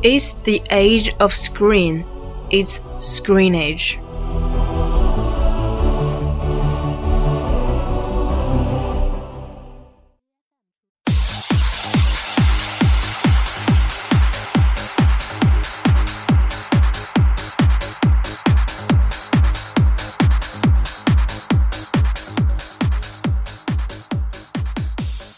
It's the age of screen. It's screen age.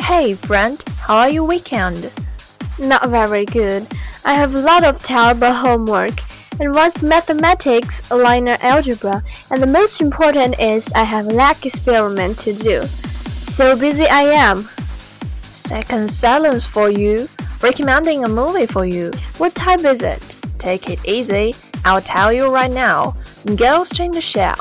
Hey friend, how are your weekend? Not very good. I have a lot of terrible homework. And one's mathematics, linear algebra, and the most important is I have lab experiment to do. So busy I am. Second silence for you. Recommending a movie for you. What type is it? Take it easy. I'll tell you right now. Ghost in the Shell.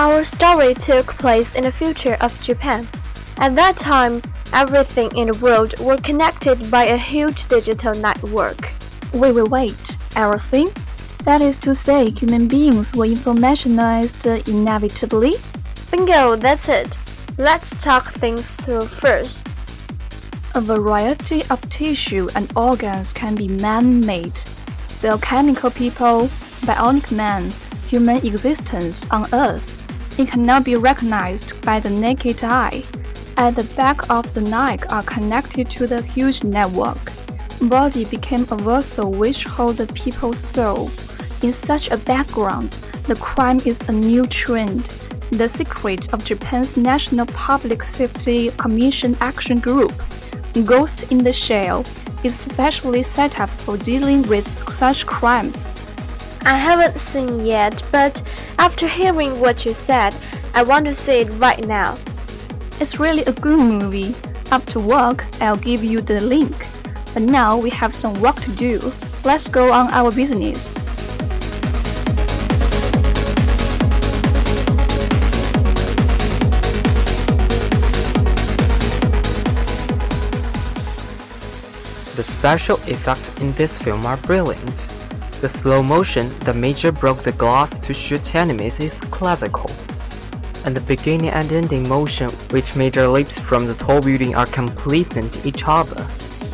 Our story took place in the future of Japan. At that time, everything in the world were connected by a huge digital network. We wait, wait. Everything? That is to say, human beings were informationized inevitably? Bingo, that's it. Let's talk things through first. A variety of tissue and organs can be man-made. Biochemical people, bionic man, human existence on Earth. It cannot be recognized by the naked eye. At the back of the neck are connected to the huge network. Body became a vessel which hold the people's soul. In such a background, the crime is a new trend. The secret of Japan's National Public Safety Commission Action Group, Ghost in the Shell, is specially set up for dealing with such crimes. I haven't seen yet, but after hearing what you said, I want to see it right now. It's really a good movie. After work, I'll give you the link. But now we have some work to do. Let's go on our business. The special effects in this film are brilliant. The slow motion the Major broke the glass to shoot enemies is classical. And the beginning and ending motion which Major leaps from the tall building are complementing each other.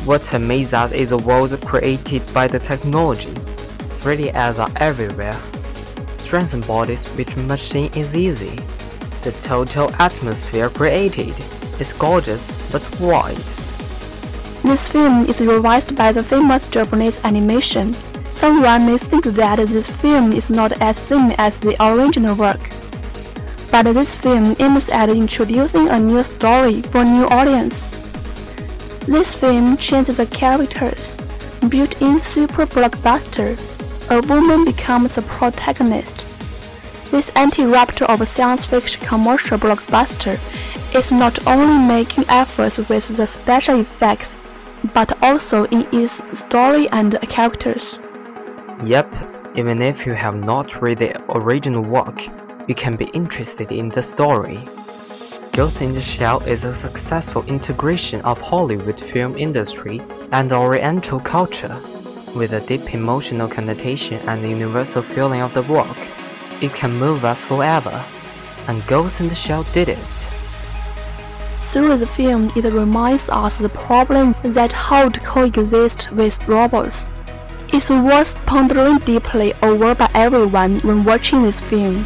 What amazes us is a world created by the technology. 3D ads are everywhere. Strengthen bodies with machine is easy. The total atmosphere created is gorgeous but wide. This film is revised by the famous Japanese animation. Someone may think that this film is not as thin as the original work. But this film aims at introducing a new story for new audience. This film changes the characters. Built-in super blockbuster. A woman becomes the protagonist. This anti-rupture of science fiction commercial blockbuster is not only making efforts with the special effects, but also in its story and characters. Yep, even if you have not read the original work, you can be interested in the story. Ghost in the Shell is a successful integration of Hollywood film industry and Oriental culture. With a deep emotional connotation and universal feeling of the work, it can move us forever. And Ghost in the Shell did it. Through the film, it reminds us the problem that how to coexist with robots. It's worth pondering deeply over by everyone when watching this film.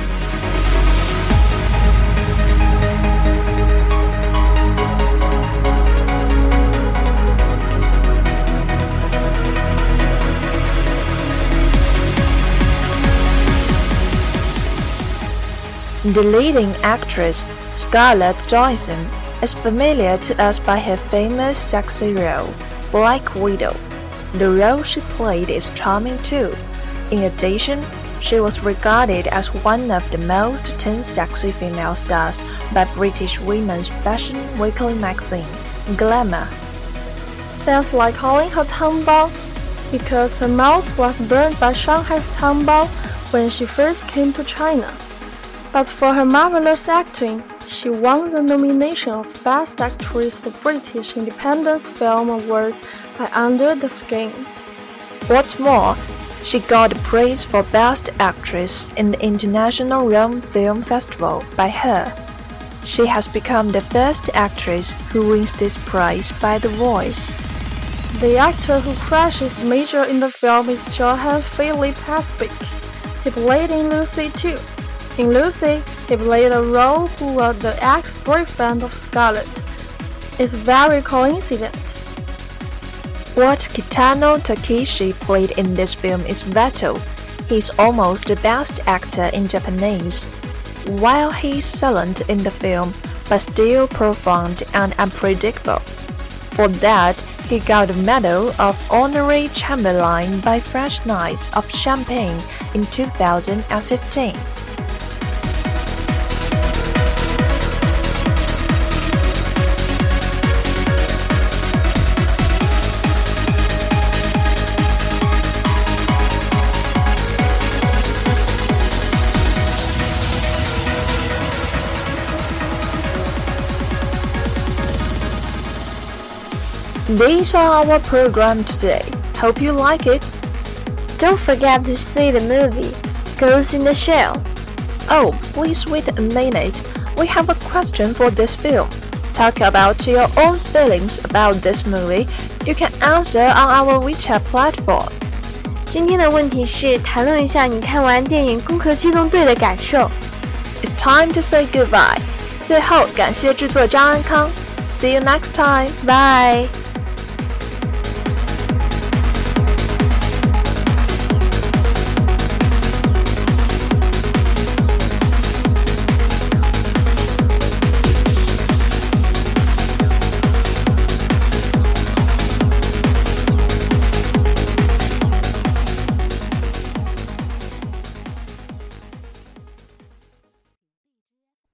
The leading actress, Scarlett Johansson, is familiar to us by her famous sexy role, Black Widow. The role she played is charming too. In addition, she was regarded as one of the most 10 sexy female stars by British women's fashion weekly magazine, Glamour. Fans like calling her tangbao because her mouth was burned by Shanghai's tangbao when she first came to China. But for her marvelous acting, she won the nomination of Best Actress for British Independent Film Awards Under the Skin. What's more, she got the praise for Best Actress in the International Rome Film Festival by her. She has become the first actress who wins this prize by The Voice. The actor who crashes major in the film is Johan Philip Asbæk. He played in Lucy too. In Lucy, he played a role who was the ex-boyfriend of Scarlett. It's very coincident. What Kitano Takeshi played in this film is Vato. He's almost the best actor in Japanese. While he's silent in the film, but still profound and unpredictable. For that, he got the Medal of Honorary Chamberlain by French Knights of Champagne in 2015. These are our program today. Hope you like it. Don't forget to see the movie Ghost in the Shell. Oh, please wait a minute. We have a question for this film. Talk about your own feelings about this movie. You can answer on our WeChat platform. 今天的问题是谈论一下你看完电影《攻壳机动队》的感受。 It's time to say goodbye. 最后，感谢制作张安康。See you next time. Bye.